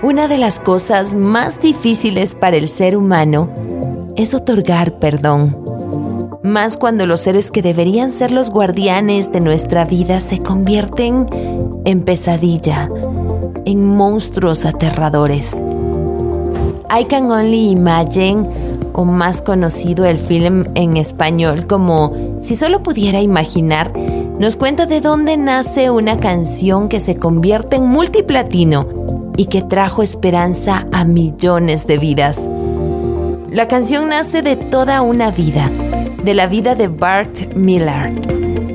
Una de las cosas más difíciles para el ser humano es otorgar perdón. Más cuando los seres que deberían ser los guardianes de nuestra vida se convierten en pesadilla, en monstruos aterradores. I Can Only Imagine, o más conocido el film en español como Si solo pudiera imaginar, nos cuenta de dónde nace una canción que se convierte en multiplatino y que trajo esperanza a millones de vidas. La canción nace de toda una vida, de la vida de Bart Miller,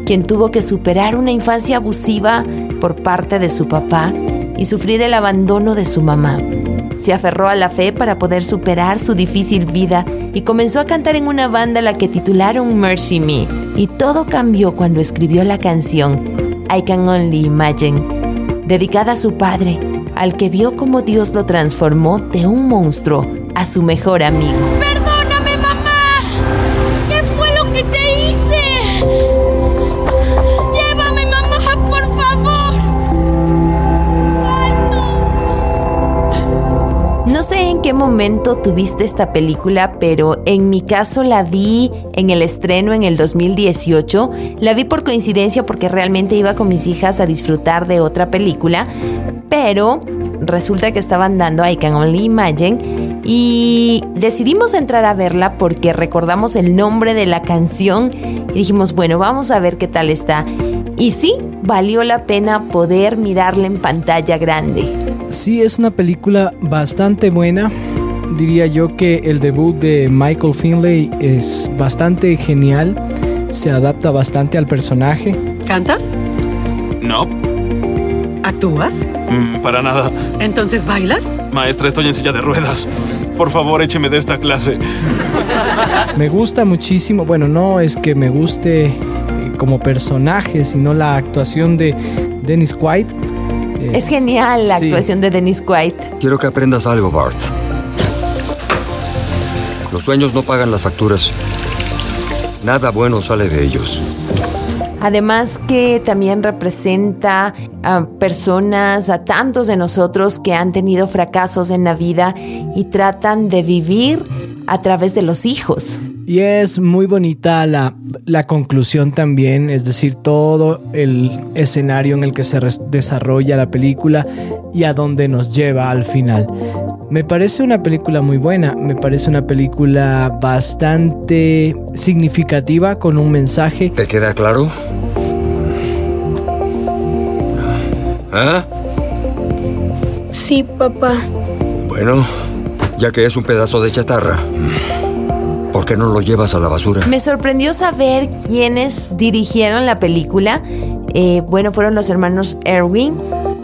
quien tuvo que superar una infancia abusiva por parte de su papá y sufrir el abandono de su mamá. Se aferró a la fe para poder superar su difícil vida y comenzó a cantar en una banda la que titularon Mercy Me. Y todo cambió cuando escribió la canción I Can Only Imagine, dedicada a su padre, al que vio como Dios lo transformó de un monstruo a su mejor amigo. Momento tuviste esta película, pero en mi caso la vi en el estreno en el 2018. La vi por coincidencia porque realmente iba con mis hijas a disfrutar de otra película, pero resulta que estaban dando I Can Only Imagine y decidimos entrar a verla porque recordamos el nombre de la canción y dijimos, bueno, vamos a ver qué tal está. Y sí, valió la pena poder mirarla en pantalla grande. Sí, es una película bastante buena. Diría yo que el debut de Michael Finlay es bastante genial. Se adapta bastante al personaje. ¿Cantas? No, ¿Actúas? mm, para nada. ¿Entonces bailas? Maestra, estoy en silla de ruedas. Por favor, écheme de esta clase. Me gusta muchísimo, bueno, no es que me guste eh, como personaje, sino la actuación de Dennis Quaid. Eh, Es genial la Sí. actuación de Dennis Quaid. Quiero que aprendas algo, Bart. Los sueños no pagan las facturas. Nada bueno sale de ellos. Además que también representa a personas, a tantos de nosotros que han tenido fracasos en la vida y tratan de vivir a través de los hijos. Y es muy bonita la, la conclusión también, es decir, todo el escenario en el que se desarrolla la película y a dónde nos lleva al final. Me parece una película muy buena, me parece una película bastante significativa con un mensaje. ¿Te queda claro? ¿Ah? Sí, papá. Bueno, ya que es un pedazo de chatarra, ¿por qué no lo llevas a la basura? Me sorprendió saber quiénes dirigieron la película. Eh, bueno, fueron los hermanos Erwin,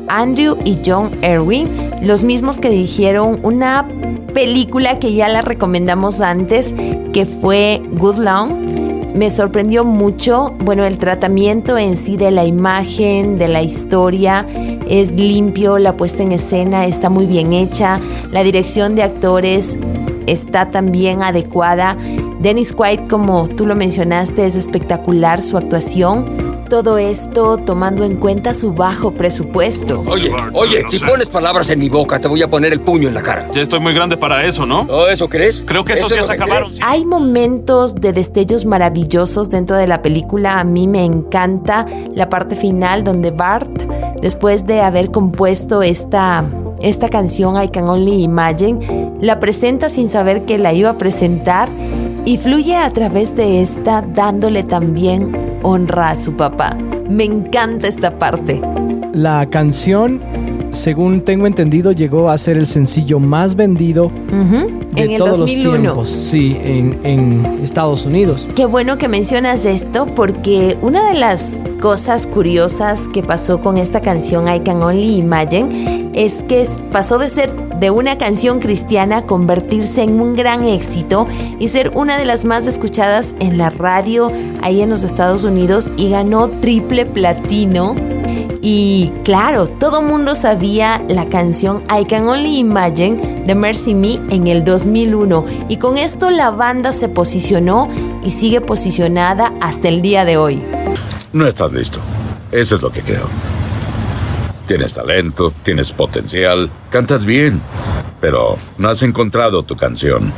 Andrew y John Erwin, los mismos que dirigieron una película que ya la recomendamos antes, que fue Good Long. Me sorprendió mucho, bueno, el tratamiento en sí de la imagen, de la historia, es limpio, la puesta en escena está muy bien hecha, la dirección de actores está también adecuada. Dennis Quaid, como tú lo mencionaste, es espectacular su actuación. Todo esto tomando en cuenta su bajo presupuesto. Oye, oye, si pones palabras en mi boca, te voy a poner el puño en la cara. Ya estoy muy grande para eso, ¿no? ¿Oh, eso crees? Creo que esos ¿Eso lo que acabaron. crees? Hay momentos de destellos maravillosos dentro de la película. A mí me encanta la parte final donde Bart, después de haber compuesto esta, esta canción I Can Only Imagine, la presenta sin saber que la iba a presentar y fluye a través de esta dándole también honra a su papá. Me encanta esta parte. La canción, según tengo entendido, llegó a ser el sencillo más vendido de En el todos 2001. los tiempos. Sí, en, en Estados Unidos. Qué bueno que mencionas esto porque una de las cosas curiosas que pasó con esta canción I Can Only Imagine es que pasó de ser de una canción cristiana convertirse en un gran éxito y ser una de las más escuchadas en la radio ahí en los Estados Unidos y ganó triple platino Y claro, todo mundo sabía la canción I Can Only Imagine de Mercy Me en el 2001 y con esto la banda se posicionó y sigue posicionada hasta el día de hoy. No estás listo. Eso es lo que creo. Tienes talento, tienes potencial, cantas bien, pero no has encontrado tu canción,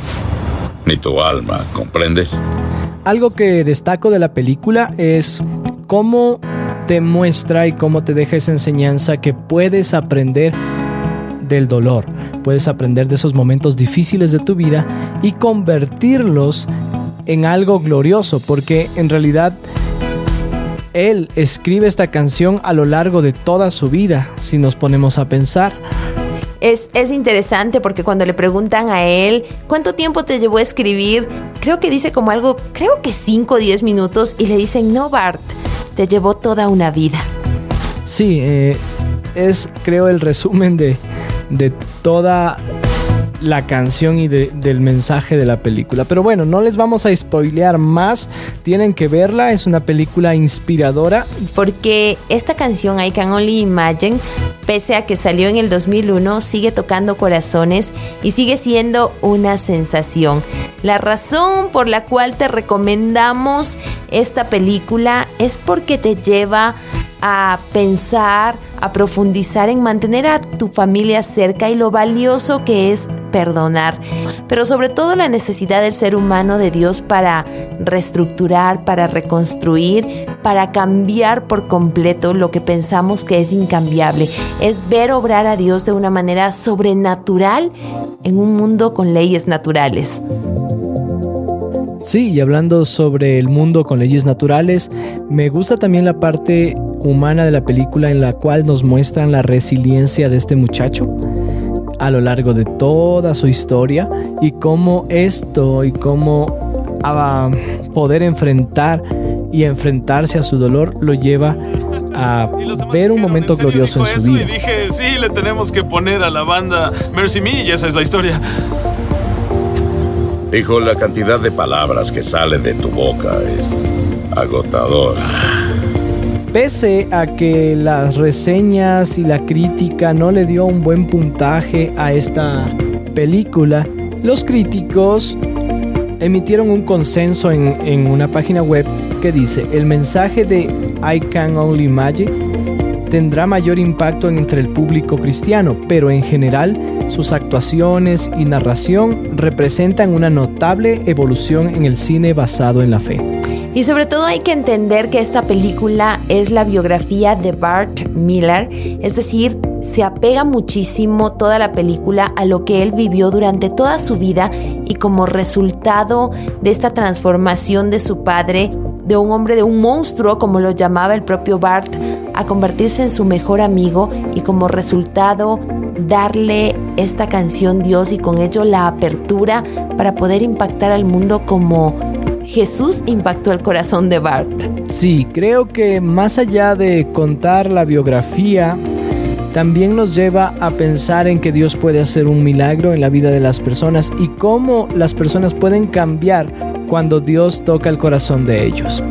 ni tu alma, ¿comprendes? Algo que destaco de la película es cómo te muestra y cómo te deja esa enseñanza que puedes aprender del dolor, puedes aprender de esos momentos difíciles de tu vida y convertirlos en algo glorioso, porque en realidad él escribe esta canción a lo largo de toda su vida, si nos ponemos a pensar. Es, es, interesante porque cuando le preguntan a él cuánto tiempo te llevó a escribir, creo que dice como algo, creo que 5 o 10 minutos y le dicen, no Bart, te llevó toda una vida. Sí, eh, es creo el resumen de, de toda la canción y de, del mensaje de la película. Pero bueno, no les vamos a spoilear más, tienen que verla, es una película inspiradora. Porque esta canción I Can Only Imagine, pese a que salió en el 2001, sigue tocando corazones y sigue siendo una sensación. La razón por la cual te recomendamos esta película es porque te lleva a pensar, a profundizar en mantener a tu familia cerca y lo valioso que es perdonar, pero sobre todo la necesidad del ser humano de Dios para reestructurar, para reconstruir, para cambiar por completo lo que pensamos que es incambiable. Es ver obrar a Dios de una manera sobrenatural en un mundo con leyes naturales. Sí, y hablando sobre el mundo con leyes naturales, me gusta también la parte humana de la película en la cual nos muestran la resiliencia de este muchacho a lo largo de toda su historia y cómo esto y cómo a poder enfrentar y enfrentarse a su dolor lo lleva a ver un momento glorioso en su vida. Y dije, sí, le tenemos que poner a la banda Mercy Me y esa es la historia. Hijo, la cantidad de palabras que salen de tu boca es agotadora. Pese a que las reseñas y la crítica no le dio un buen puntaje a esta película, los críticos emitieron un consenso en, en una página web que dice, el mensaje de I Can Only Imagine tendrá mayor impacto entre el público cristiano, pero en general sus actuaciones y narración representan una notable evolución en el cine basado en la fe. Y sobre todo hay que entender que esta película es la biografía de Bart Miller, es decir, se apega muchísimo toda la película a lo que él vivió durante toda su vida y como resultado de esta transformación de su padre, de un hombre, de un monstruo, como lo llamaba el propio Bart, a convertirse en su mejor amigo y como resultado darle esta canción Dios y con ello la apertura para poder impactar al mundo como Jesús impactó el corazón de Bart. Sí, creo que más allá de contar la biografía, también nos lleva a pensar en que Dios puede hacer un milagro en la vida de las personas y cómo las personas pueden cambiar cuando Dios toca el corazón de ellos.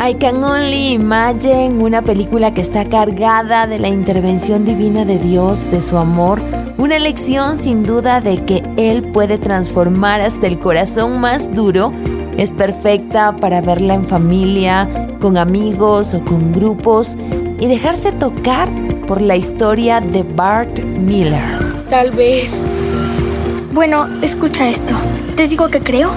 I Can Only Imagine, una película que está cargada de la intervención divina de Dios, de su amor, una lección sin duda de que Él puede transformar hasta el corazón más duro. Es perfecta para verla en familia, con amigos o con grupos y dejarse tocar por la historia de Bart Miller. Tal vez. Bueno, escucha esto. Te digo que creo.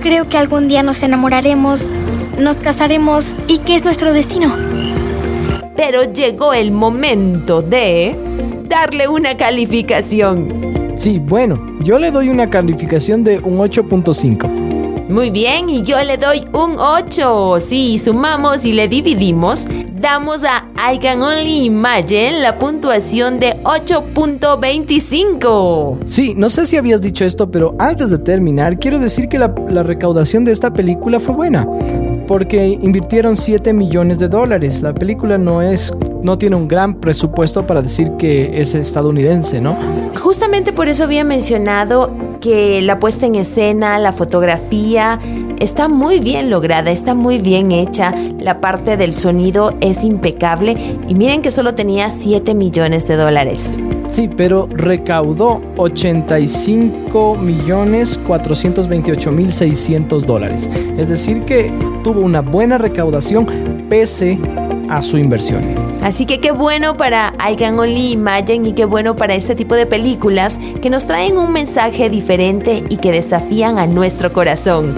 Creo que algún día nos enamoraremos, nos casaremos y que es nuestro destino. Pero llegó el momento de darle una calificación. Sí, bueno, yo le doy una calificación de un 8.5. Muy bien, y yo le doy un 8. Si sumamos y le dividimos, damos a I Can Only Imagine la puntuación de 8.25. Sí, no sé si habías dicho esto, pero antes de terminar, quiero decir que la, la recaudación de esta película fue buena porque invirtieron 7 millones de dólares. La película no es no tiene un gran presupuesto para decir que es estadounidense, ¿no? Justamente por eso había mencionado que la puesta en escena, la fotografía está muy bien lograda, está muy bien hecha, la parte del sonido es impecable y miren que solo tenía 7 millones de dólares. Sí, pero recaudó 85 millones 428 mil 600 dólares. Es decir que tuvo una buena recaudación pese a su inversión. Así que qué bueno para I Can Only Imagine y qué bueno para este tipo de películas que nos traen un mensaje diferente y que desafían a nuestro corazón.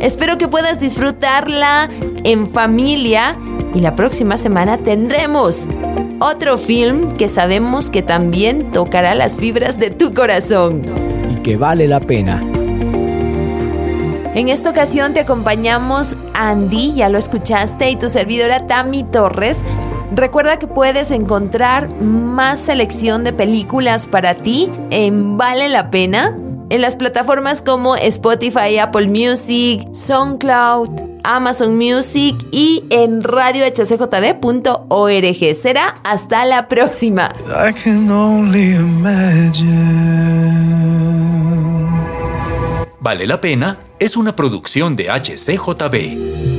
Espero que puedas disfrutarla en familia y la próxima semana tendremos otro film que sabemos que también tocará las fibras de tu corazón. Y que vale la pena. En esta ocasión te acompañamos Andy, ya lo escuchaste, y tu servidora Tammy Torres. Recuerda que puedes encontrar más selección de películas para ti en Vale la Pena en las plataformas como Spotify, Apple Music, SoundCloud, Amazon Music y en radiohcjb.org. Será hasta la próxima. I can only imagine. Vale la pena es una producción de HCJB.